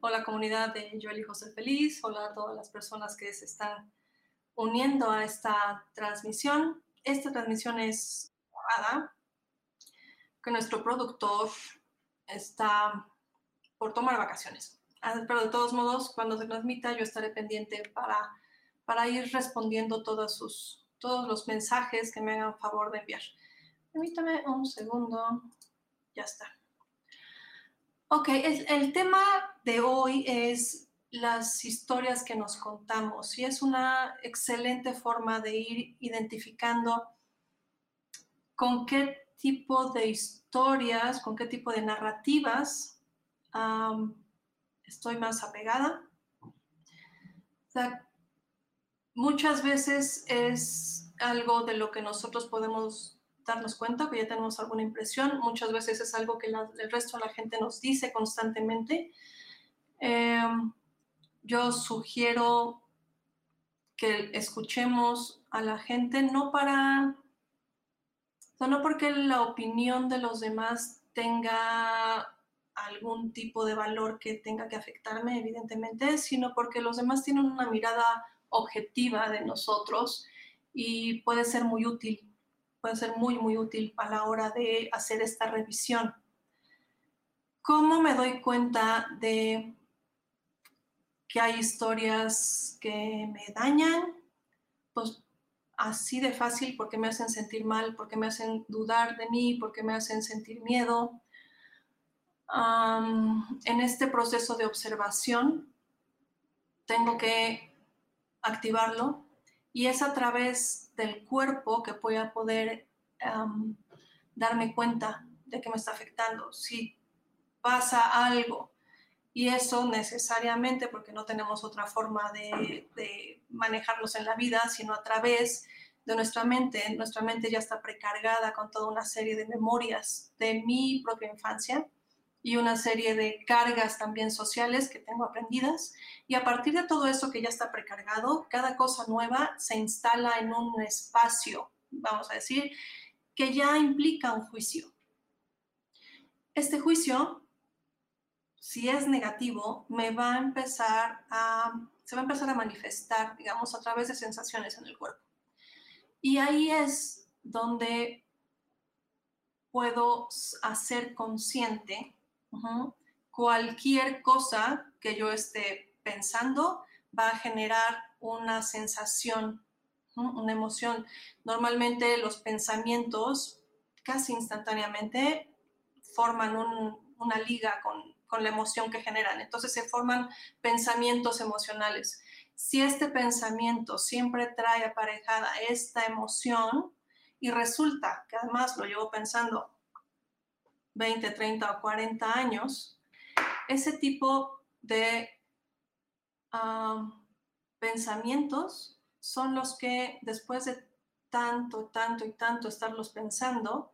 hola comunidad de Yo elijo ser feliz, hola a todas las personas que se están uniendo a esta transmisión. Esta transmisión es grabada, que nuestro productor está por tomar vacaciones. Ah, pero de todos modos, cuando se transmita, yo estaré pendiente para para ir respondiendo todos, sus, todos los mensajes que me hagan favor de enviar. Permítame un segundo. Ya está. Ok, el, tema de hoy es las historias que nos contamos y es una excelente forma de ir identificando con qué tipo de historias, con qué tipo de narrativas estoy más apegada. Muchas veces es algo de lo que nosotros podemos darnos cuenta, que ya tenemos alguna impresión, muchas veces es algo que el resto de la gente nos dice constantemente. Em, yo sugiero que escuchemos a la gente, no para, no porque la opinión de los demás tenga algún tipo de valor que tenga que afectarme, evidentemente, sino porque los demás tienen una mirada objetiva de nosotros y puede ser muy útil, puede ser muy, muy útil a la hora de hacer esta revisión. ¿Cómo me doy cuenta de que hay historias que me dañan? Pues así de fácil porque me hacen sentir mal, porque me hacen dudar de mí, porque me hacen sentir miedo. en este proceso de observación tengo que activarlo y es a través del cuerpo que voy a poder darme cuenta de que me está afectando. Si pasa algo y eso necesariamente, porque no tenemos otra forma de, de manejarlos en la vida, sino a través de nuestra mente. Nuestra mente ya está precargada con toda una serie de memorias de mi propia infancia y una serie de cargas también sociales que tengo aprendidas. Y a partir de todo eso que ya está precargado, cada cosa nueva se instala en un espacio, vamos a decir, que ya implica un juicio. Este juicio, si es negativo, me va a empezar a, se va a empezar a manifestar, digamos, a través de sensaciones en el cuerpo. Y ahí es donde puedo hacer consciente Cualquier cosa que yo esté pensando va a generar una sensación, una emoción. Normalmente los pensamientos casi instantáneamente forman una liga con, con la emoción que generan. Entonces se forman pensamientos emocionales. Si este pensamiento siempre trae aparejada esta emoción y resulta que además lo llevo pensando 20, 30 o 40 años, ese tipo de pensamientos son los que después de tanto, tanto y tanto estarlos pensando,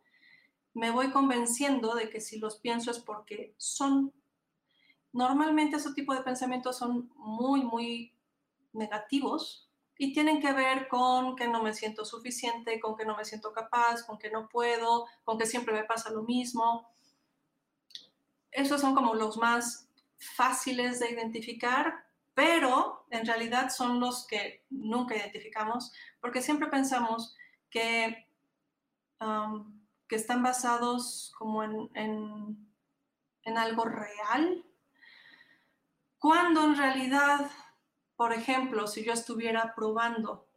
me voy convenciendo de que si los pienso es porque son. Normalmente ese tipo de pensamientos son muy, muy negativos y tienen que ver con que no me siento suficiente, con que no me siento capaz, con que no puedo, con que siempre me pasa lo mismo. Esos son como los más fáciles de identificar, pero en realidad son los que nunca identificamos, porque siempre pensamos que, um, que están basados como en, en, en algo real, cuando en realidad por ejemplo, si yo estuviera probando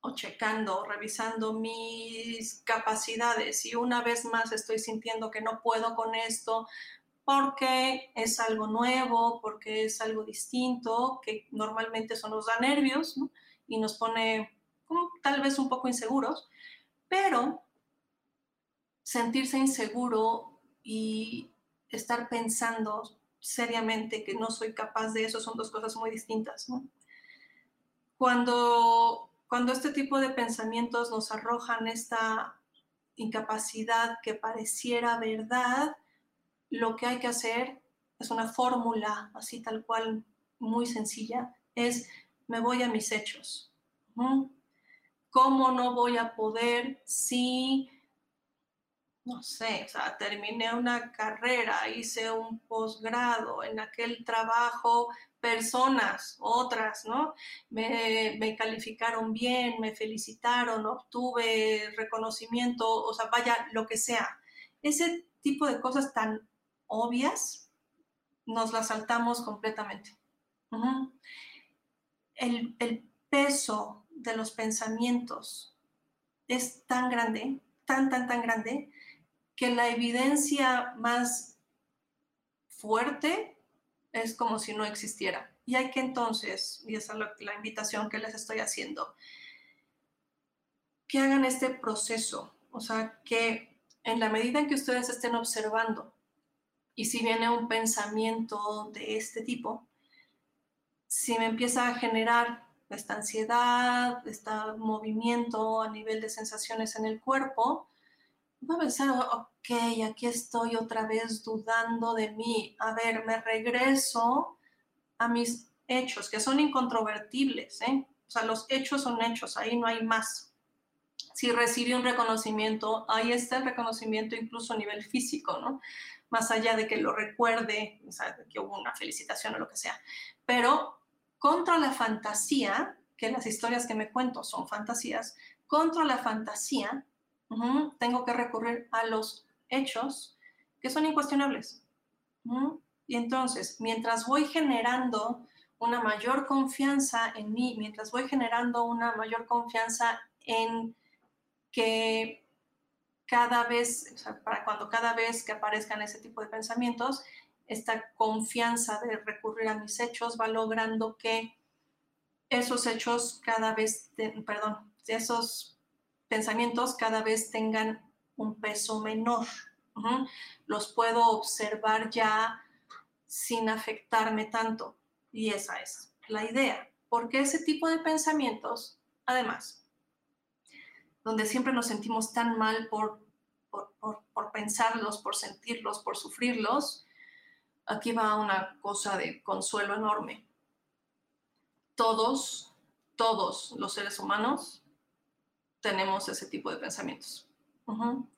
o checando o revisando mis capacidades y una vez más estoy sintiendo que no puedo con esto porque es algo nuevo, porque es algo distinto, que normalmente eso nos da nervios y nos pone tal vez un poco inseguros, pero sentirse inseguro y estar pensando seriamente que no soy capaz de eso son dos cosas muy distintas. Cuando, cuando este tipo de pensamientos nos arrojan esta incapacidad que pareciera verdad, lo que hay que hacer es una fórmula así tal cual muy sencilla, es me voy a mis hechos. ¿Cómo no voy a poder si no sé, o sea, terminé una carrera, hice un posgrado, en aquel trabajo personas, otras, ¿no? Me, me, calificaron bien, me felicitaron, obtuve reconocimiento, o sea, vaya, lo que sea. Ese tipo de cosas tan obvias, nos las saltamos completamente. el, el peso de los pensamientos es tan grande, tan, tan, tan grande, que la evidencia más fuerte es como si no existiera. Y hay que entonces, y esa es la, invitación que les estoy haciendo, que hagan este proceso, o sea, que en la medida en que ustedes estén observando, y si viene un pensamiento de este tipo, si me empieza a generar esta ansiedad, este movimiento a nivel de sensaciones en el cuerpo, voy a pensar, ok, aquí estoy otra vez dudando de mí. A ver, me regreso a mis hechos, que son incontrovertibles, ¿eh? O sea, los hechos son hechos, ahí no hay más. Si recibí un reconocimiento, ahí está el reconocimiento incluso a nivel físico, ¿no? Más allá de que lo recuerde, o sea, que hubo una felicitación o lo que sea. Pero contra la fantasía, que las historias que me cuento son fantasías, contra la fantasía tengo que recurrir a los hechos que son incuestionables. Y entonces, mientras voy generando una mayor confianza en mí, mientras voy generando una mayor confianza en que cada vez, para cuando cada vez que aparezcan ese tipo de pensamientos, esta confianza de recurrir a mis hechos va logrando que esos hechos cada vez, perdón, esos pensamientos cada vez tengan un peso menor. Los puedo observar ya sin afectarme tanto. Y esa es la idea. Porque ese tipo de pensamientos, además, donde siempre nos sentimos tan mal por, por, por pensarlos, por sentirlos, por sufrirlos, aquí va una cosa de consuelo enorme. Todos, todos los seres humanos tenemos ese tipo de pensamientos.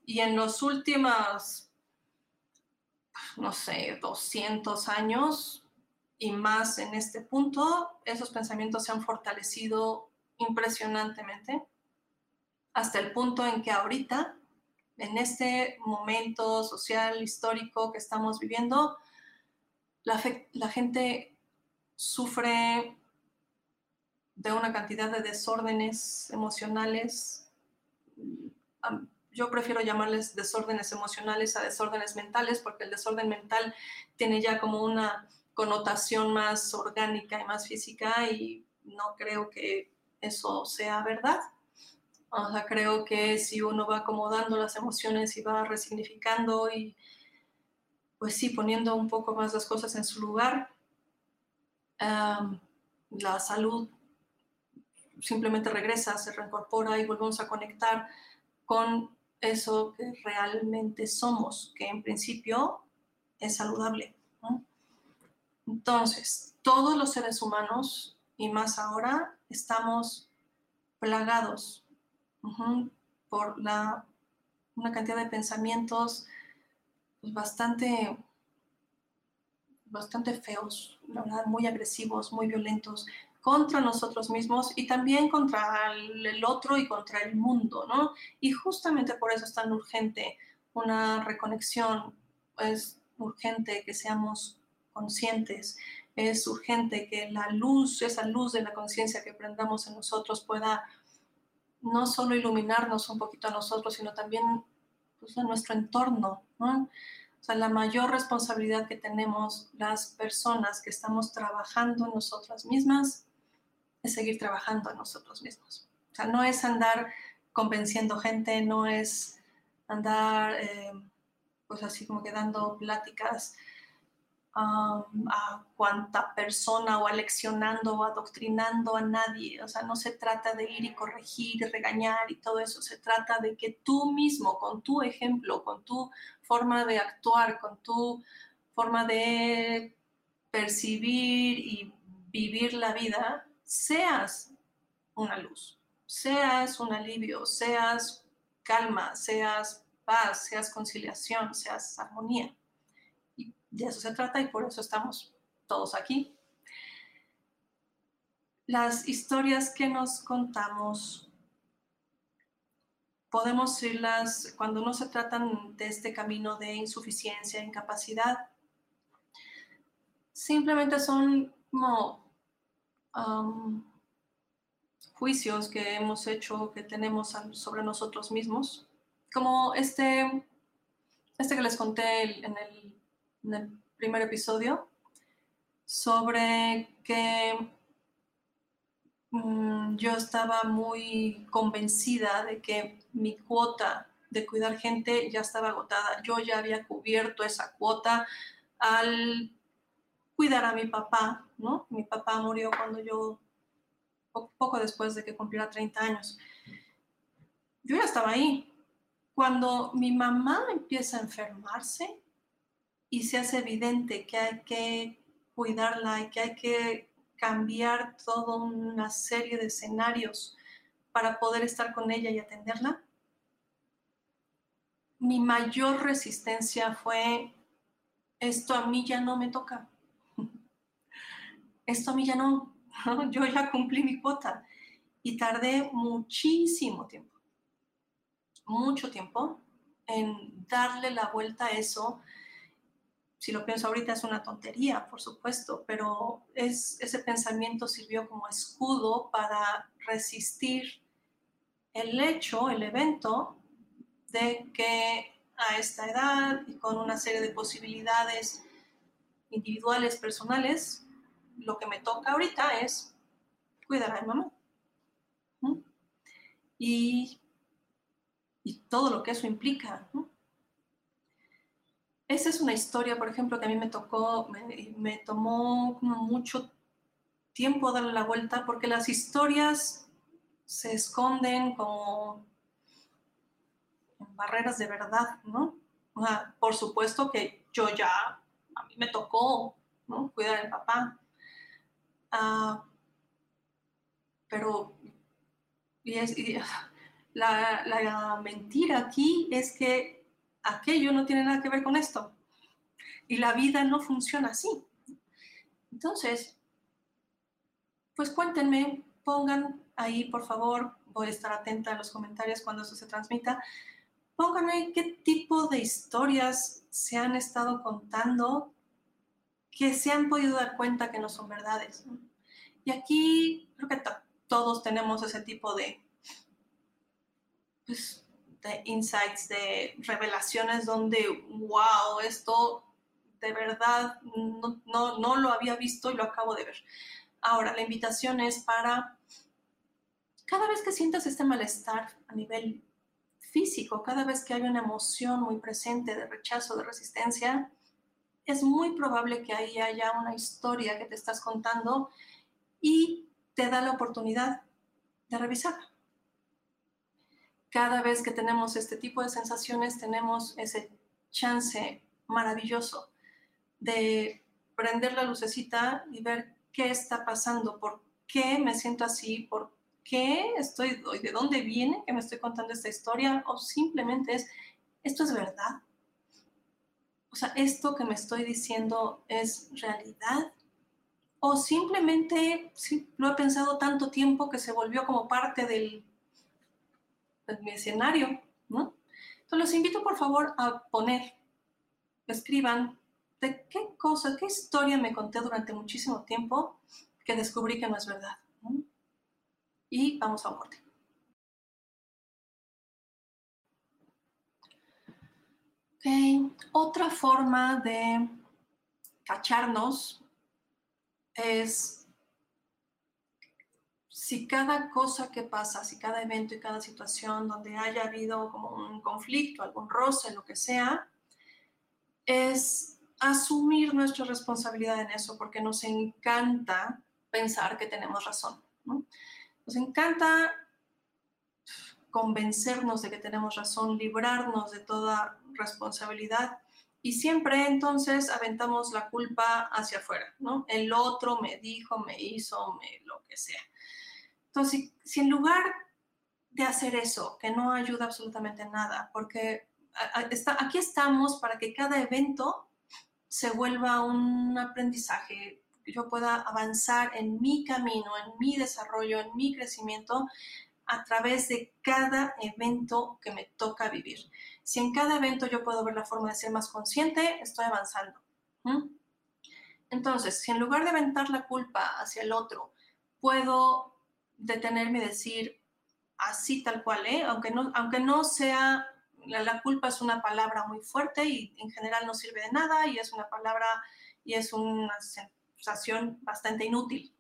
Y en los últimos, no sé, 200 años y más en este punto, esos pensamientos se han fortalecido impresionantemente hasta el punto en que ahorita, en este momento social, histórico que estamos viviendo, la, gente sufre de una cantidad de desórdenes emocionales. Yo prefiero llamarles desórdenes emocionales a desórdenes mentales porque el desorden mental tiene ya como una connotación más orgánica y más física y no creo que eso sea verdad. Creo que si uno va acomodando las emociones y va resignificando y pues sí, poniendo un poco más las cosas en su lugar, la salud simplemente regresa, se reincorpora y volvemos a conectar con eso que realmente somos, que en principio es saludable. Entonces, todos los seres humanos, y más ahora, estamos plagados por la, una cantidad de pensamientos pues, bastante, bastante feos, muy agresivos, muy violentos contra nosotros mismos y también contra el otro y contra el mundo, ¿no? Y justamente por eso es tan urgente una reconexión, es urgente que seamos conscientes, es urgente que la luz, esa luz de la conciencia que prendamos en nosotros pueda no solo iluminarnos un poquito a nosotros, sino también pues, a nuestro entorno. ¿no? O sea, la mayor responsabilidad que tenemos las personas que estamos trabajando en nosotras mismas es seguir trabajando en nosotros mismos. O sea, no es andar convenciendo gente, no es andar, eh, pues así como que dando pláticas a cuanta persona o aleccionando o adoctrinando a nadie. O sea, no se trata de ir y corregir y regañar y todo eso. Se trata de que tú mismo, con tu ejemplo, con tu forma de actuar, con tu forma de percibir y vivir la vida, seas una luz, seas un alivio, seas calma, seas paz, seas conciliación, seas armonía. De eso se trata y por eso estamos todos aquí. Las historias que nos contamos podemos irlas cuando no se tratan de este camino de insuficiencia, incapacidad. Simplemente son como juicios que hemos hecho, que tenemos sobre nosotros mismos, como este, este que les conté en el en el primer episodio sobre que mm, yo estaba muy convencida de que mi cuota de cuidar gente ya estaba agotada. Yo ya había cubierto esa cuota al cuidar a mi papá, ¿no? Mi papá murió cuando yo, poco después de que cumpliera 30 años. Yo ya estaba ahí. Cuando mi mamá empieza a enfermarse, y se hace evidente que hay que cuidarla y que hay que cambiar toda una serie de escenarios para poder estar con ella y atenderla, mi mayor resistencia fue, esto a mí ya no me toca, esto a mí ya no, yo ya cumplí mi cuota y tardé muchísimo tiempo, mucho tiempo en darle la vuelta a eso si lo pienso ahorita es una tontería, por supuesto, pero es, ese pensamiento sirvió como escudo para resistir el hecho, el evento de que a esta edad y con una serie de posibilidades individuales, personales, lo que me toca ahorita es cuidar a mi mamá. Y, y todo lo que eso implica. Esa es una historia, por ejemplo, que a mí me tocó, me, tomó como mucho tiempo darle la vuelta porque las historias se esconden como en barreras de verdad, ¿no? por supuesto que yo ya, a mí me tocó, ¿no? Cuidar al papá. Ah, pero la, la mentira aquí es que aquello no tiene nada que ver con esto. Y la vida no funciona así. Entonces, pues cuéntenme, pongan ahí, por favor, voy a estar atenta a los comentarios cuando eso se transmita. Pónganme qué tipo de historias se han estado contando que se han podido dar cuenta que no son verdades. Y aquí creo que todos tenemos ese tipo de, pues, de insights, de revelaciones donde, wow, esto de verdad no, no, lo había visto y lo acabo de ver. Ahora, la invitación es para cada vez que sientas este malestar a nivel físico, cada vez que hay una emoción muy presente de rechazo, de resistencia, es muy probable que ahí haya una historia que te estás contando y te da la oportunidad de revisarla cada vez que tenemos este tipo de sensaciones, tenemos ese chance maravilloso de prender la lucecita y ver qué está pasando, por qué me siento así, por qué estoy, de dónde viene que me estoy contando esta historia, o simplemente es, esto es verdad. O sea, esto que me estoy diciendo es realidad. O simplemente sí, lo he pensado tanto tiempo que se volvió como parte del, mi escenario, ¿no? Entonces los invito por favor a poner, escriban de qué cosa, qué historia me conté durante muchísimo tiempo que descubrí que no es verdad. Y vamos a un corte. Okay. Otra forma de cacharnos es si cada cosa que pasa, si cada evento y cada situación donde haya habido como un conflicto, algún roce, lo que sea, es asumir nuestra responsabilidad en eso, porque nos encanta pensar que tenemos razón. Nos encanta convencernos de que tenemos razón, librarnos de toda responsabilidad y siempre entonces aventamos la culpa hacia afuera. El otro me dijo, me hizo, me lo que sea. Entonces, si, en lugar de hacer eso, que no ayuda absolutamente nada, porque aquí estamos para que cada evento se vuelva un aprendizaje, que yo pueda avanzar en mi camino, en mi desarrollo, en mi crecimiento a través de cada evento que me toca vivir. Si en cada evento yo puedo ver la forma de ser más consciente, estoy avanzando. Entonces, si en lugar de aventar la culpa hacia el otro, puedo detenerme y decir así tal cual, ¿eh? aunque, no, aunque no sea, la, culpa es una palabra muy fuerte y en general no sirve de nada y es una palabra y es una sensación bastante inútil.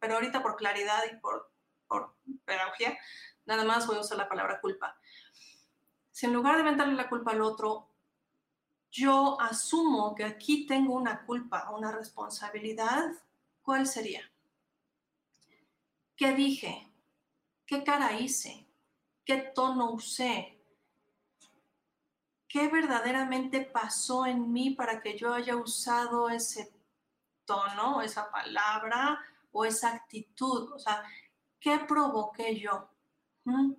Pero ahorita por claridad y por por pedagogía, nada más voy a usar la palabra culpa. Si en lugar de inventarle la culpa al otro, yo asumo que aquí tengo una culpa, una responsabilidad, ¿cuál sería? ¿Qué dije? ¿Qué cara hice? ¿Qué tono usé? ¿Qué verdaderamente pasó en mí para que yo haya usado ese tono, esa palabra o esa actitud? O sea, ¿Qué provoqué yo? ¿Mm?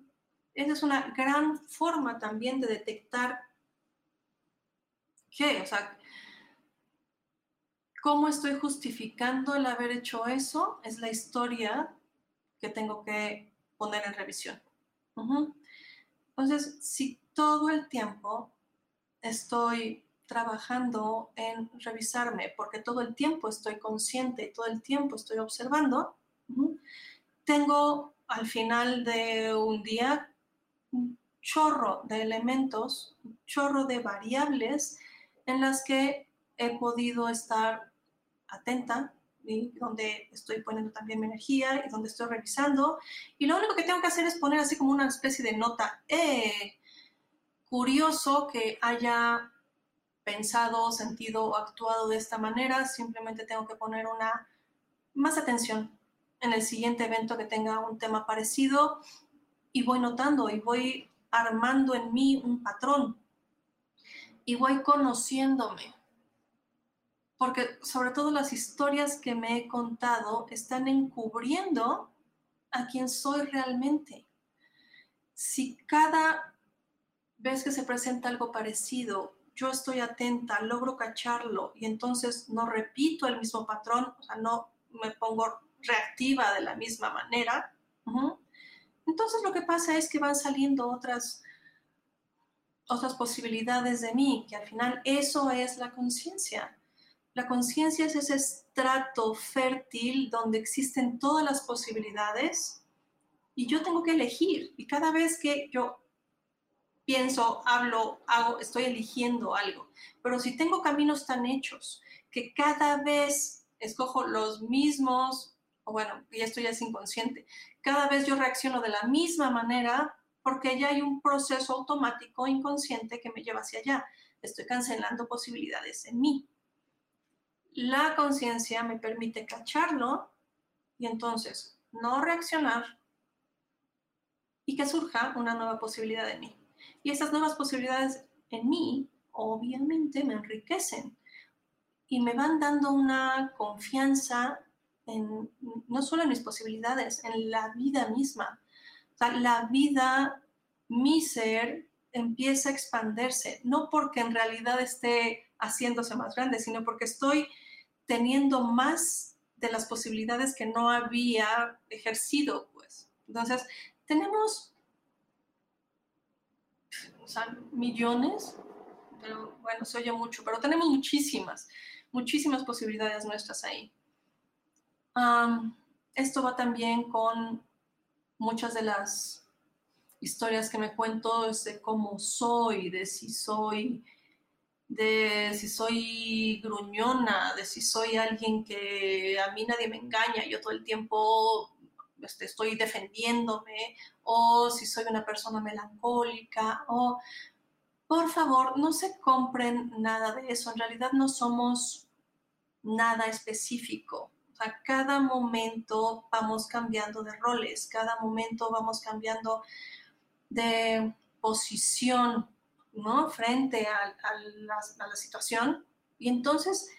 Esa es una gran forma también de detectar qué, o sea, cómo estoy justificando el haber hecho eso, es la historia que tengo que poner en revisión. Entonces, si todo el tiempo estoy trabajando en revisarme, porque todo el tiempo estoy consciente y todo el tiempo estoy observando, tengo al final de un día un chorro de elementos, un chorro de variables en las que he podido estar atenta donde estoy poniendo también mi energía y donde estoy revisando. Y lo único que tengo que hacer es poner así como una especie de nota. Eh, curioso que haya pensado, sentido o actuado de esta manera. Simplemente tengo que poner una más atención en el siguiente evento que tenga un tema parecido y voy notando y voy armando en mí un patrón y voy conociéndome. Porque sobre todo las historias que me he contado están encubriendo a quien soy realmente. Si cada vez que se presenta algo parecido, yo estoy atenta, logro cacharlo y entonces no repito el mismo patrón, o sea, no me pongo reactiva de la misma manera, entonces lo que pasa es que van saliendo otras, otras posibilidades de mí, que al final eso es la conciencia. La conciencia es ese estrato fértil donde existen todas las posibilidades y yo tengo que elegir. Y cada vez que yo pienso, hablo, hago, estoy eligiendo algo. Pero si tengo caminos tan hechos que cada vez escojo los mismos o bueno, y esto ya es inconsciente, cada vez yo reacciono de la misma manera porque ya hay un proceso automático inconsciente que me lleva hacia allá. Estoy cancelando posibilidades en mí. La conciencia me permite cacharlo y entonces no reaccionar y que surja una nueva posibilidad en mí. Y esas nuevas posibilidades en mí obviamente me enriquecen y me van dando una confianza en, no solo en mis posibilidades, en la vida misma. La vida, mi ser, empieza a expandirse, no porque en realidad esté haciéndose más grande, sino porque estoy teniendo más de las posibilidades que no había ejercido, pues. Entonces, tenemos millones, pero bueno, se oye mucho, pero tenemos muchísimas, muchísimas posibilidades nuestras ahí. esto va también con muchas de las historias que me cuento de cómo soy, de si soy, de si soy gruñona, de si soy alguien que a mí nadie me engaña, yo todo el tiempo este, estoy defendiéndome, o si soy una persona melancólica, o por favor, no se compren nada de eso. En realidad no somos nada específico. O cada momento vamos cambiando de roles, cada momento vamos cambiando de posición, ¿no? Frente a, la, a la situación. Y entonces,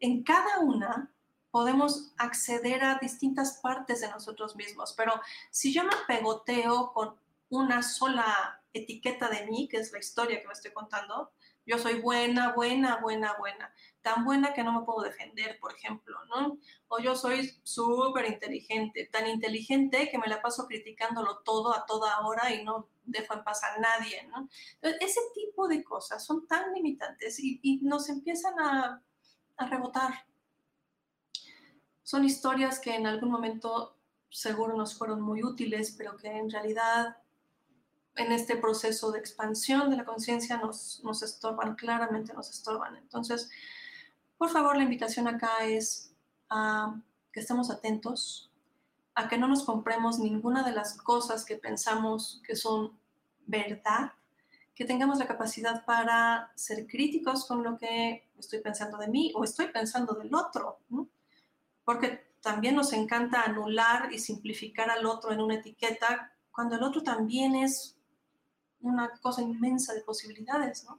en cada una podemos acceder a distintas partes de nosotros mismos. Pero si yo me pegoteo con una sola etiqueta de mí, que es la historia que me estoy contando, yo soy buena, buena, buena, buena. Tan buena que no me puedo defender, por ejemplo, ¿no? O yo soy súper inteligente, tan inteligente que me la paso criticándolo todo a toda hora y no dejo en paz a nadie, ¿no? Ese tipo de cosas son tan limitantes y, nos empiezan a, a rebotar. Son historias que en algún momento seguro nos fueron muy útiles, pero que en realidad en este proceso de expansión de la conciencia nos, nos estorban, claramente nos estorban. Entonces, por favor, la invitación acá es a que estemos atentos, a que no nos compremos ninguna de las cosas que pensamos que son verdad, que tengamos la capacidad para ser críticos con lo que estoy pensando de mí o estoy pensando del otro, porque también nos encanta anular y simplificar al otro en una etiqueta cuando el otro también es una cosa inmensa de posibilidades, ¿no?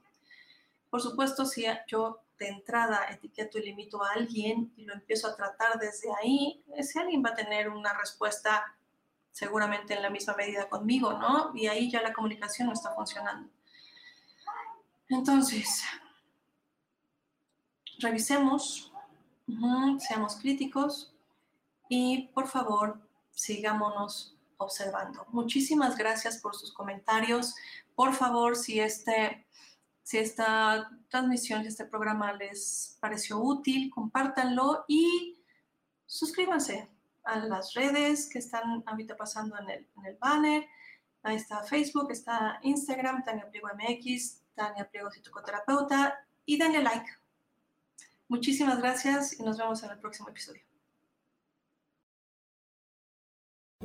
Por supuesto, si yo de entrada etiqueto y limito a alguien y lo empiezo a tratar desde ahí, ese alguien va a tener una respuesta seguramente en la misma medida conmigo, ¿no? Y ahí ya la comunicación no está funcionando. Entonces, revisemos, seamos críticos y por favor, sigámonos observando. Muchísimas gracias por sus comentarios. Por favor, si, este, si esta transmisión, si este programa les pareció útil, compártanlo y suscríbanse a las redes que están ahorita pasando en el, en el banner. Ahí está Facebook, está Instagram, Tania Pliego MX, Tania Pliego Psicoterapeuta y denle like. Muchísimas gracias y nos vemos en el próximo episodio.